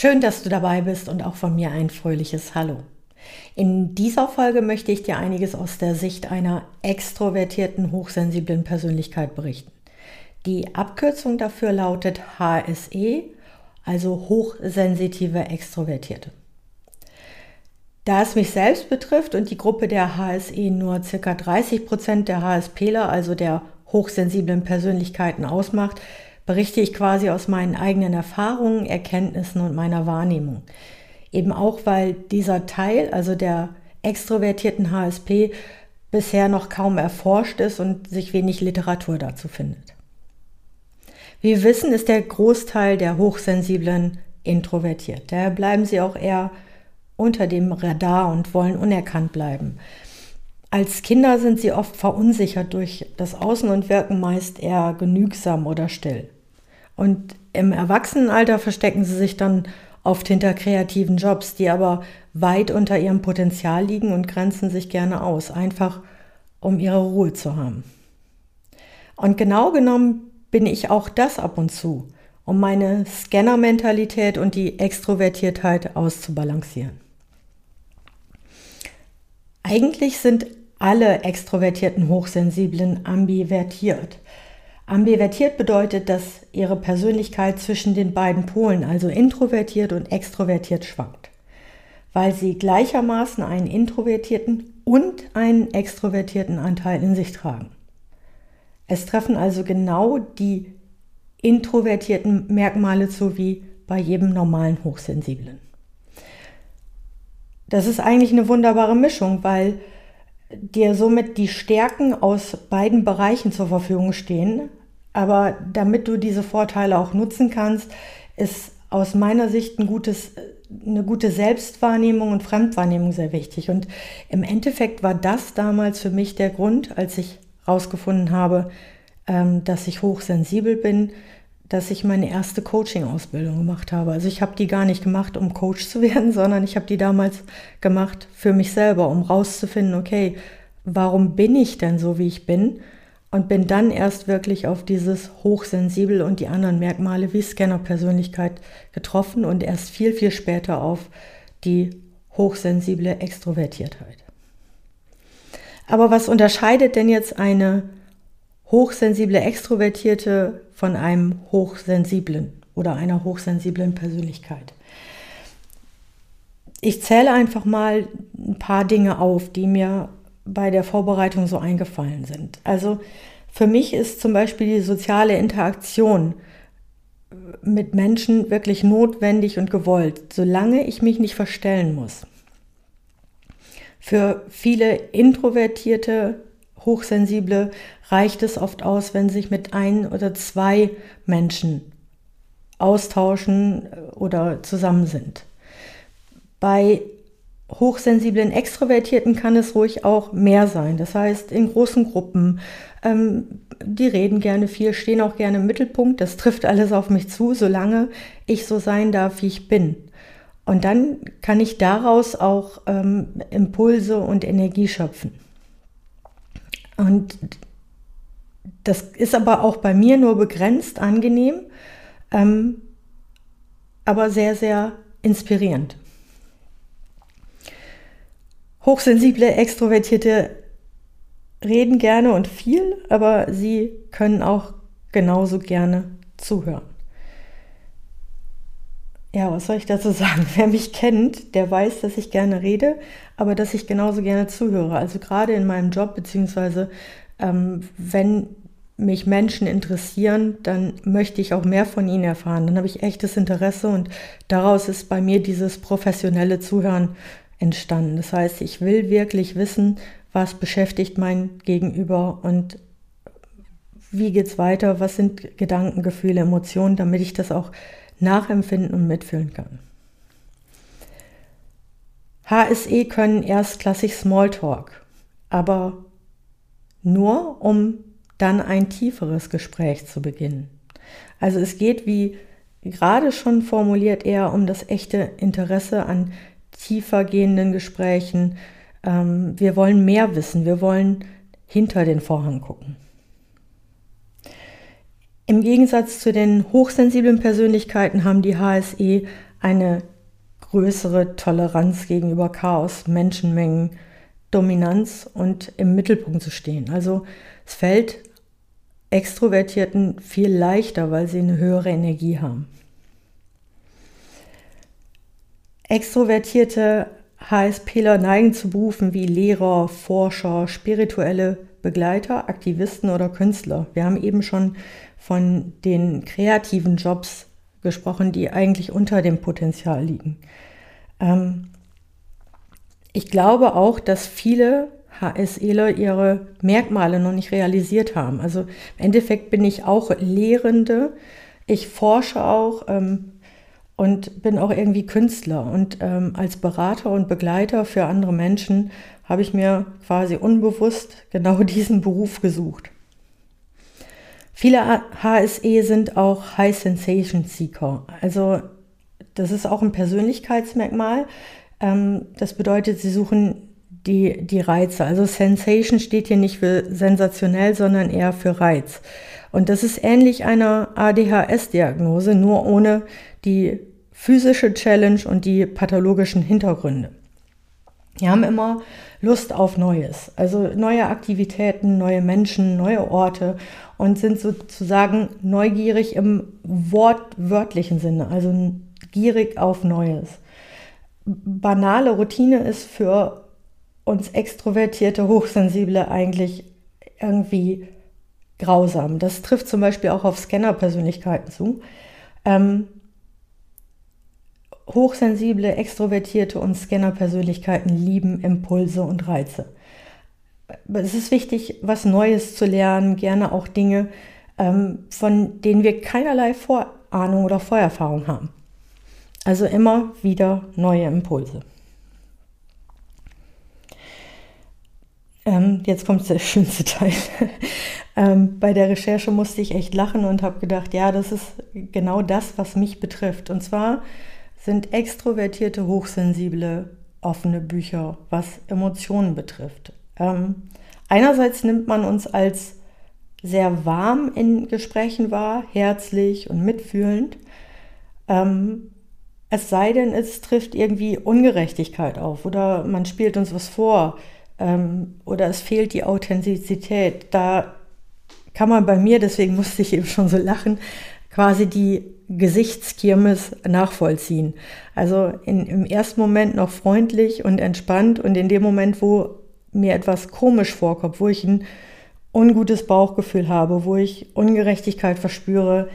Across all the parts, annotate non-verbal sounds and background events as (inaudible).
Schön, dass du dabei bist und auch von mir ein fröhliches Hallo. In dieser Folge möchte ich dir einiges aus der Sicht einer extrovertierten, hochsensiblen Persönlichkeit berichten. Die Abkürzung dafür lautet HSE, also hochsensitive Extrovertierte. Da es mich selbst betrifft und die Gruppe der HSE nur ca. 30 Prozent der HSPler, also der hochsensiblen Persönlichkeiten ausmacht, berichte ich quasi aus meinen eigenen Erfahrungen, Erkenntnissen und meiner Wahrnehmung. Eben auch, weil dieser Teil, also der extrovertierten HSP, bisher noch kaum erforscht ist und sich wenig Literatur dazu findet. Wie wir wissen, ist der Großteil der Hochsensiblen introvertiert. Daher bleiben sie auch eher unter dem Radar und wollen unerkannt bleiben. Als Kinder sind sie oft verunsichert durch das Außen und wirken meist eher genügsam oder still. Und im Erwachsenenalter verstecken sie sich dann oft hinter kreativen Jobs, die aber weit unter ihrem Potenzial liegen und grenzen sich gerne aus, einfach um ihre Ruhe zu haben. Und genau genommen bin ich auch das ab und zu, um meine Scanner-Mentalität und die Extrovertiertheit auszubalancieren. Eigentlich sind alle extrovertierten Hochsensiblen ambivertiert. Ambivertiert bedeutet, dass ihre Persönlichkeit zwischen den beiden Polen, also introvertiert und extrovertiert, schwankt, weil sie gleichermaßen einen introvertierten und einen extrovertierten Anteil in sich tragen. Es treffen also genau die introvertierten Merkmale zu wie bei jedem normalen Hochsensiblen. Das ist eigentlich eine wunderbare Mischung, weil dir somit die Stärken aus beiden Bereichen zur Verfügung stehen, aber damit du diese Vorteile auch nutzen kannst, ist aus meiner Sicht ein gutes, eine gute Selbstwahrnehmung und Fremdwahrnehmung sehr wichtig. Und im Endeffekt war das damals für mich der Grund, als ich herausgefunden habe, ähm, dass ich hochsensibel bin, dass ich meine erste Coaching-Ausbildung gemacht habe. Also ich habe die gar nicht gemacht, um Coach zu (laughs) werden, sondern ich habe die damals gemacht für mich selber, um rauszufinden, okay, warum bin ich denn so, wie ich bin? Und bin dann erst wirklich auf dieses Hochsensibel und die anderen Merkmale wie Scanner-Persönlichkeit getroffen und erst viel, viel später auf die hochsensible Extrovertiertheit. Aber was unterscheidet denn jetzt eine hochsensible Extrovertierte von einem hochsensiblen oder einer hochsensiblen Persönlichkeit? Ich zähle einfach mal ein paar Dinge auf, die mir bei der Vorbereitung so eingefallen sind. Also für mich ist zum Beispiel die soziale Interaktion mit Menschen wirklich notwendig und gewollt, solange ich mich nicht verstellen muss. Für viele introvertierte, hochsensible reicht es oft aus, wenn sich mit ein oder zwei Menschen austauschen oder zusammen sind. Bei hochsensiblen Extrovertierten kann es ruhig auch mehr sein. Das heißt, in großen Gruppen, ähm, die reden gerne viel, stehen auch gerne im Mittelpunkt. Das trifft alles auf mich zu, solange ich so sein darf, wie ich bin. Und dann kann ich daraus auch ähm, Impulse und Energie schöpfen. Und das ist aber auch bei mir nur begrenzt angenehm, ähm, aber sehr, sehr inspirierend. Hochsensible, extrovertierte reden gerne und viel, aber sie können auch genauso gerne zuhören. Ja, was soll ich dazu (laughs) sagen? Wer mich kennt, der weiß, dass ich gerne rede, aber dass ich genauso gerne zuhöre. Also gerade in meinem Job, beziehungsweise ähm, wenn mich Menschen interessieren, dann möchte ich auch mehr von ihnen erfahren. Dann habe ich echtes Interesse und daraus ist bei mir dieses professionelle Zuhören entstanden. Das heißt, ich will wirklich wissen, was beschäftigt mein Gegenüber und wie geht es weiter, was sind Gedanken, Gefühle, Emotionen, damit ich das auch nachempfinden und mitfühlen kann. HSE können erstklassig Smalltalk, aber nur um dann ein tieferes Gespräch zu beginnen. Also es geht, wie gerade schon formuliert, eher um das echte Interesse an tiefer gehenden Gesprächen. Ähm, wir wollen mehr wissen, wir wollen hinter den Vorhang gucken. Im Gegensatz zu den hochsensiblen Persönlichkeiten haben die HSE eine größere Toleranz gegenüber Chaos, Menschenmengen, Dominanz und im Mittelpunkt zu stehen. Also es fällt Extrovertierten viel leichter, weil sie eine höhere Energie haben. Extrovertierte HSPler neigen zu Berufen wie Lehrer, Forscher, spirituelle Begleiter, Aktivisten oder Künstler. Wir haben eben schon von den kreativen Jobs gesprochen, die eigentlich unter dem Potenzial liegen. Ähm, ich glaube auch, dass viele HSEler ihre Merkmale noch nicht realisiert haben. Also im Endeffekt bin ich auch Lehrende, ich forsche auch ähm, und bin auch irgendwie Künstler. Und ähm, als Berater und Begleiter für andere Menschen habe ich mir quasi unbewusst genau (laughs) diesen Beruf gesucht. Viele HSE sind auch High Sensation Seeker. Also das ist auch ein Persönlichkeitsmerkmal. Ähm, das bedeutet, sie suchen die, die Reize. Also Sensation steht hier nicht für sensationell, sondern eher für Reiz. Und das ist ähnlich einer ADHS-Diagnose, nur ohne die physische Challenge und die pathologischen Hintergründe. Die haben immer Lust auf Neues, also neue Aktivitäten, neue Menschen, neue Orte und sind sozusagen neugierig im wortwörtlichen Sinne, also gierig auf Neues. Banale Routine ist für uns extrovertierte Hochsensible eigentlich irgendwie grausam. Das trifft zum Beispiel auch auf Scanner-Persönlichkeiten zu. Ähm, Hochsensible, extrovertierte und Scanner-Persönlichkeiten lieben Impulse und Reize. Es ist wichtig, was Neues zu lernen, gerne auch Dinge, ähm, von denen wir keinerlei Vorahnung oder Vorerfahrung haben. Also immer wieder neue Impulse. Ähm, jetzt kommt der (laughs) schönste Teil. ähm, bei der Recherche musste ich echt lachen und habe gedacht, ja, das ist genau das, was mich betrifft. Und zwar sind extrovertierte, hochsensible, offene Bücher, was Emotionen betrifft. Ähm, einerseits nimmt man uns als sehr warm in Gesprächen wahr, herzlich und mitfühlend. Ähm, es sei denn, es trifft irgendwie Ungerechtigkeit auf oder man spielt uns was vor ähm, oder es fehlt die Authentizität. Da kann man bei mir, deswegen musste ich eben schon so lachen, quasi die Gesichtskirmes nachvollziehen. Also in, im ersten Moment noch freundlich und entspannt und in dem Moment, wo mir etwas komisch vorkommt, wo ich ein ungutes Bauchgefühl habe, wo ich Ungerechtigkeit verspüre,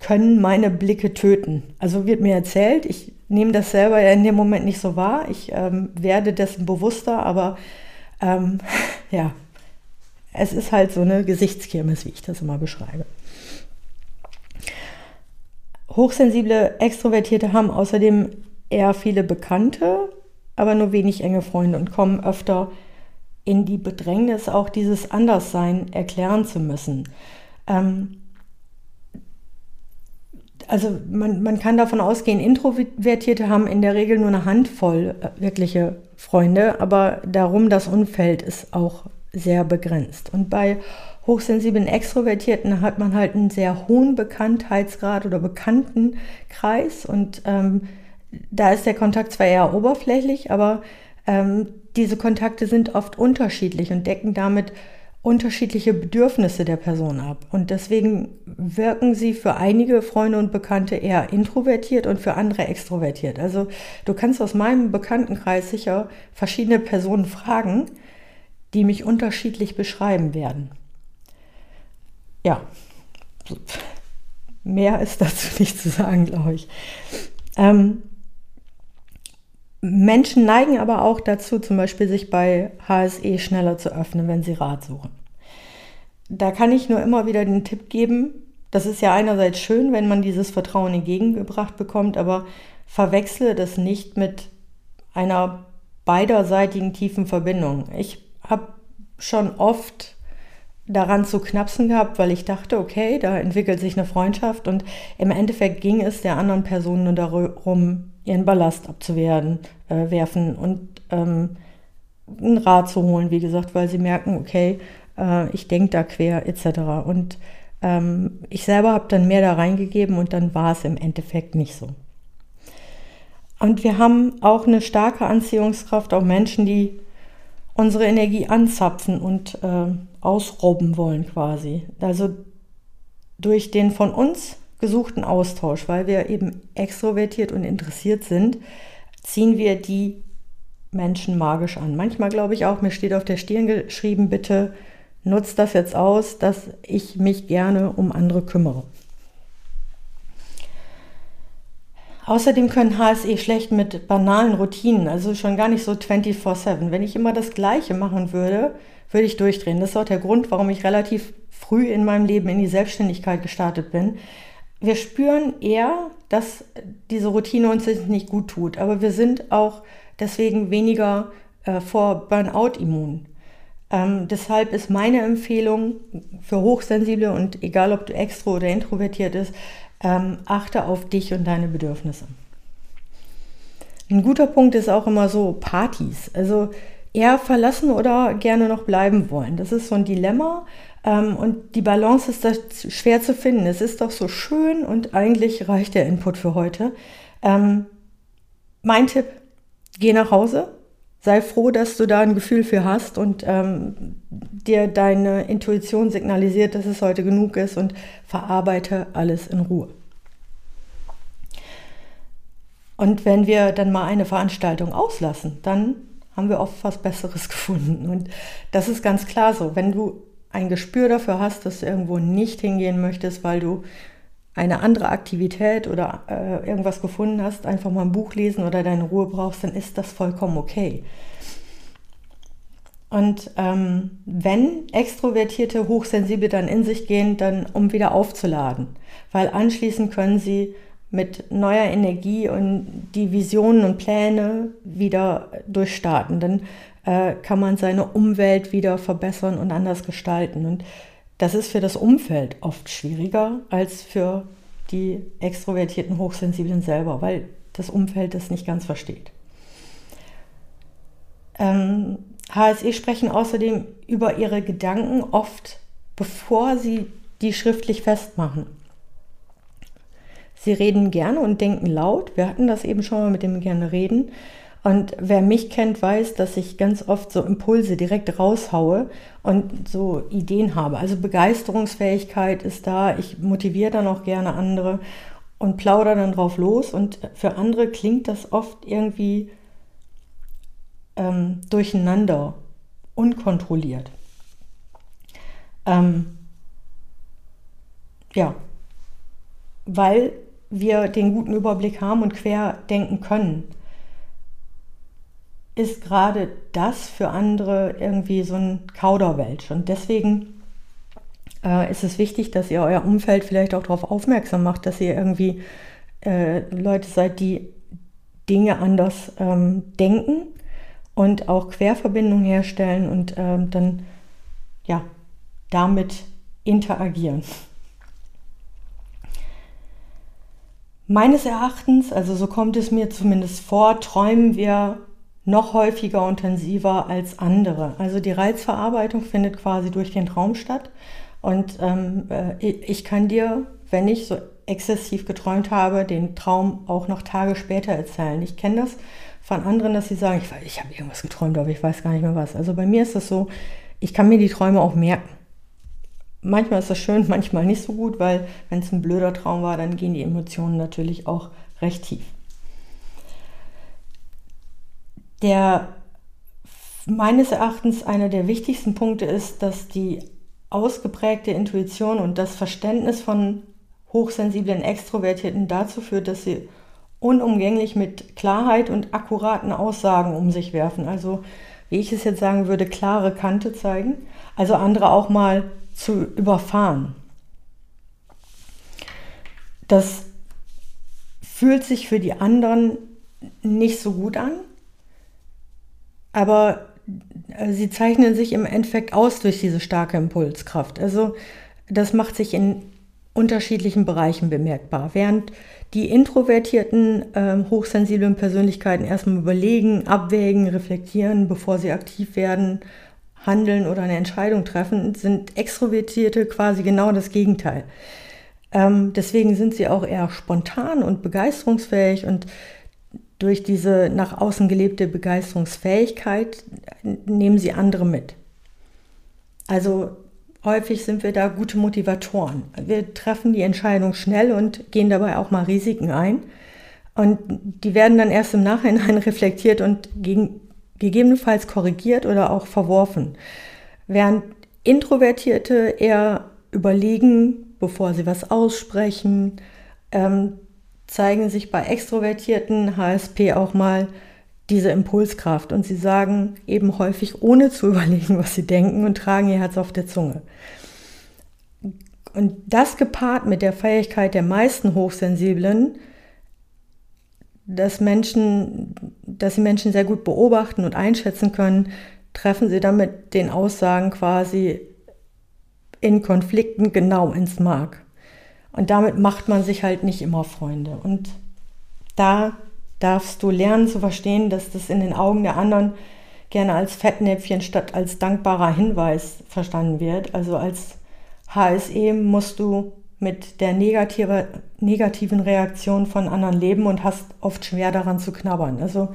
können meine Blicke töten. Also wird mir erzählt, ich nehme das selber ja in dem Moment nicht so wahr, ich ähm, werde dessen bewusster, aber ähm, (laughs) ja, es ist halt so eine Gesichtskirmes, wie ich das immer beschreibe. Hochsensible Extrovertierte haben außerdem eher viele Bekannte, aber nur wenig enge Freunde und kommen öfter in die Bedrängnis, auch dieses Anderssein erklären zu müssen. Ähm, also man, man kann davon ausgehen, Introvertierte haben in der Regel nur eine Handvoll äh, wirkliche Freunde, aber darum das Umfeld ist auch sehr begrenzt. Und bei hochsensiblen Extrovertierten hat man halt einen sehr hohen Bekanntheitsgrad oder Bekanntenkreis und ähm, da ist der Kontakt zwar eher oberflächlich, aber ähm, diese Kontakte sind oft unterschiedlich und decken damit unterschiedliche Bedürfnisse der Person ab. Und deswegen wirken sie für einige Freunde und Bekannte eher introvertiert und für andere extrovertiert. Also du kannst aus meinem Bekanntenkreis sicher verschiedene Personen fragen, die mich unterschiedlich beschreiben werden. Ja, mehr ist dazu nicht zu sagen, glaube ich. Ähm, Menschen neigen aber auch dazu, zum Beispiel sich bei HSE schneller zu öffnen, wenn sie Rat suchen. Da kann ich nur immer wieder den Tipp geben, das ist ja einerseits schön, wenn man dieses Vertrauen entgegengebracht bekommt, aber verwechsle das nicht mit einer beiderseitigen tiefen Verbindung. Ich habe schon oft daran zu knapsen gehabt, weil ich dachte, okay, da entwickelt sich eine Freundschaft und im Endeffekt ging es der anderen Person nur darum, ihren Ballast abzuwerfen äh, werfen und ähm, einen Rat zu holen, wie gesagt, weil sie merken, okay, äh, ich denke da quer etc. Und ähm, ich selber habe dann mehr da reingegeben und dann war es im Endeffekt nicht so. Und wir haben auch eine starke Anziehungskraft auf Menschen, die unsere Energie anzapfen und äh, ausrobben wollen quasi. Also durch den von uns gesuchten Austausch, weil wir eben extrovertiert und interessiert sind, ziehen wir die Menschen magisch an. Manchmal glaube ich auch, mir steht auf der Stirn geschrieben, bitte nutzt das jetzt aus, dass ich mich gerne um andere kümmere. Außerdem können HSE schlecht mit banalen Routinen, also schon gar nicht so 24/7. Wenn ich immer das Gleiche machen würde, würde ich durchdrehen. Das ist auch der Grund, warum ich relativ früh in meinem Leben in die Selbstständigkeit gestartet bin. Wir spüren eher, dass diese Routine uns nicht gut tut, aber wir sind auch deswegen weniger äh, vor Burnout immun. Ähm, deshalb ist meine Empfehlung für Hochsensible und egal ob du extro oder introvertiert ist, ähm, achte auf dich und deine Bedürfnisse. Ein guter Punkt ist auch immer so Partys. Also eher verlassen oder gerne noch bleiben wollen. Das ist so ein Dilemma. Ähm, und die Balance ist da schwer zu finden. Es ist doch so schön und eigentlich reicht der Input für heute. Ähm, mein Tipp, geh nach Hause, sei froh, dass du da ein Gefühl für hast und ähm, dir deine Intuition signalisiert, dass es heute genug ist und verarbeite alles in Ruhe. Und wenn wir dann mal eine Veranstaltung auslassen, dann haben wir oft was Besseres (laughs) gefunden. Und das ist ganz klar so. Wenn du ein Gespür dafür hast, dass du irgendwo nicht hingehen möchtest, weil du eine andere Aktivität oder äh, irgendwas gefunden hast, einfach mal ein Buch lesen oder deine Ruhe brauchst, dann ist das vollkommen okay. Und ähm, wenn Extrovertierte Hochsensible dann in sich gehen, dann um wieder aufzuladen, weil anschließend können sie mit neuer Energie und die Visionen und Pläne wieder durchstarten. Dann äh, kann man seine Umwelt wieder verbessern und anders gestalten. Und das ist für das Umfeld oft schwieriger als für die extrovertierten Hochsensiblen selber, weil das Umfeld das nicht ganz versteht. Ähm, HSE sprechen außerdem über ihre Gedanken oft, bevor sie die schriftlich festmachen. Sie reden gerne und denken laut. Wir hatten das eben schon mal mit dem gerne reden. Und wer mich kennt, weiß, dass ich ganz oft so Impulse direkt raushaue und so Ideen habe. Also Begeisterungsfähigkeit ist da. Ich motiviere dann auch gerne andere und plaudere dann drauf los. Und für andere klingt das oft irgendwie ähm, durcheinander, unkontrolliert. Ähm, ja, weil wir den guten Überblick haben und quer denken können, ist gerade das für andere irgendwie so ein Kauderwelsch. Und deswegen äh, ist es wichtig, dass ihr euer Umfeld vielleicht auch darauf aufmerksam macht, dass ihr irgendwie äh, Leute seid, die Dinge anders ähm, denken und auch Querverbindungen herstellen und ähm, dann ja damit interagieren. Meines Erachtens, also so kommt es mir zumindest vor, träumen wir noch häufiger intensiver als andere. Also die Reizverarbeitung findet quasi durch den Traum statt. Und ähm, äh, ich kann dir, wenn ich so exzessiv geträumt habe, den Traum auch noch Tage später erzählen. Ich kenne das von anderen, dass sie sagen, ich, ich habe irgendwas geträumt, aber ich weiß gar nicht mehr was. Also bei mir ist das so, ich kann mir die Träume auch merken. Manchmal ist das schön, (laughs) manchmal nicht so gut, weil wenn es ein blöder Traum war, dann gehen die Emotionen natürlich auch recht tief. Der meines Erachtens einer der wichtigsten Punkte ist, dass die ausgeprägte Intuition und das Verständnis von hochsensiblen Extrovertierten dazu führt, dass sie unumgänglich mit Klarheit und akkuraten Aussagen um sich werfen. Also, wie ich es jetzt sagen würde, klare Kante zeigen. Also andere auch mal zu überfahren. Das fühlt sich für die anderen nicht so gut an, aber äh, sie zeichnen sich im Endeffekt aus durch diese starke Impulskraft. Also das macht sich in unterschiedlichen Bereichen bemerkbar. Während die introvertierten, äh, hochsensiblen Persönlichkeiten erstmal überlegen, abwägen, reflektieren, bevor sie aktiv werden, handeln oder eine Entscheidung treffen, sind Extrovertierte quasi genau das Gegenteil. Ähm, deswegen sind sie auch eher spontan und begeisterungsfähig und durch diese nach außen gelebte Begeisterungsfähigkeit nehmen sie andere mit. Also häufig sind wir da gute Motivatoren. Wir treffen die Entscheidung schnell und gehen dabei auch mal Risiken ein. Und die werden dann erst im Nachhinein (laughs) reflektiert und gegen, gegebenenfalls korrigiert oder auch verworfen. Während Introvertierte eher überlegen, bevor sie was aussprechen, ähm, zeigen sich bei extrovertierten HSP auch mal diese Impulskraft und sie sagen eben häufig ohne zu (laughs) überlegen, was sie denken und tragen ihr Herz auf der Zunge. Und das gepaart mit der Fähigkeit der meisten Hochsensiblen, dass Menschen, dass sie Menschen sehr gut beobachten und einschätzen können, treffen sie damit den Aussagen quasi in Konflikten genau ins Mark. Und damit macht man sich halt nicht immer Freunde. Und da darfst du lernen zu verstehen, dass das in den Augen der anderen gerne als Fettnäpfchen statt als dankbarer Hinweis verstanden wird. Also als HSE musst du mit der negative, negativen Reaktion von anderen leben und hast oft schwer daran zu knabbern. Also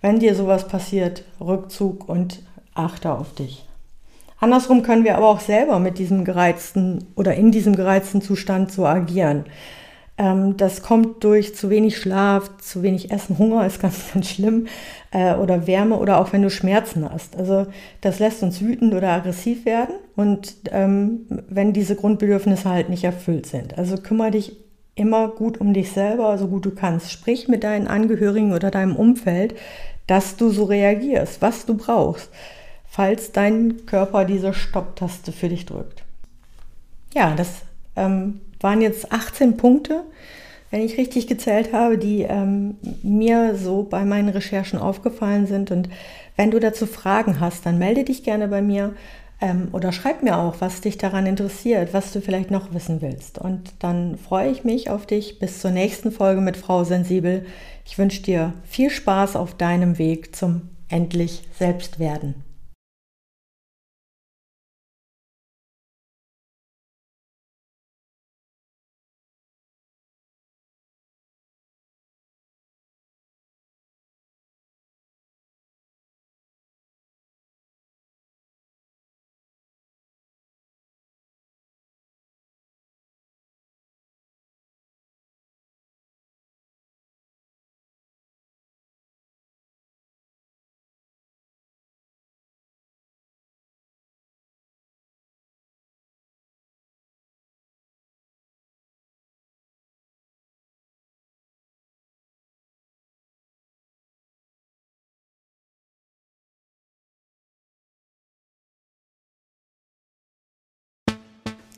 wenn dir sowas passiert, Rückzug und achte auf dich. Andersrum können wir aber auch selber mit diesem gereizten oder in diesem gereizten Zustand so agieren. Ähm, das kommt durch zu wenig Schlaf, zu wenig Essen, Hunger ist ganz, (laughs) ganz schlimm äh, oder Wärme oder auch wenn du Schmerzen hast. Also das lässt uns wütend oder aggressiv werden und ähm, wenn diese Grundbedürfnisse halt nicht erfüllt sind. Also kümmere dich immer gut um dich selber, so gut du kannst. Sprich mit deinen Angehörigen oder deinem Umfeld, dass du so reagierst, was du brauchst, falls dein Körper diese Stopptaste für dich drückt. Ja, das ähm, waren jetzt 18 Punkte, wenn ich richtig gezählt habe, die ähm, mir so bei meinen Recherchen aufgefallen sind. Und wenn du dazu Fragen hast, dann melde dich gerne bei mir ähm, oder schreib mir auch, was dich daran interessiert, was du vielleicht noch wissen willst. Und dann freue ich mich auf dich bis zur nächsten Folge mit Frau Sensibel. Ich wünsche dir viel Spaß auf deinem Weg zum endlich Selbstwerden.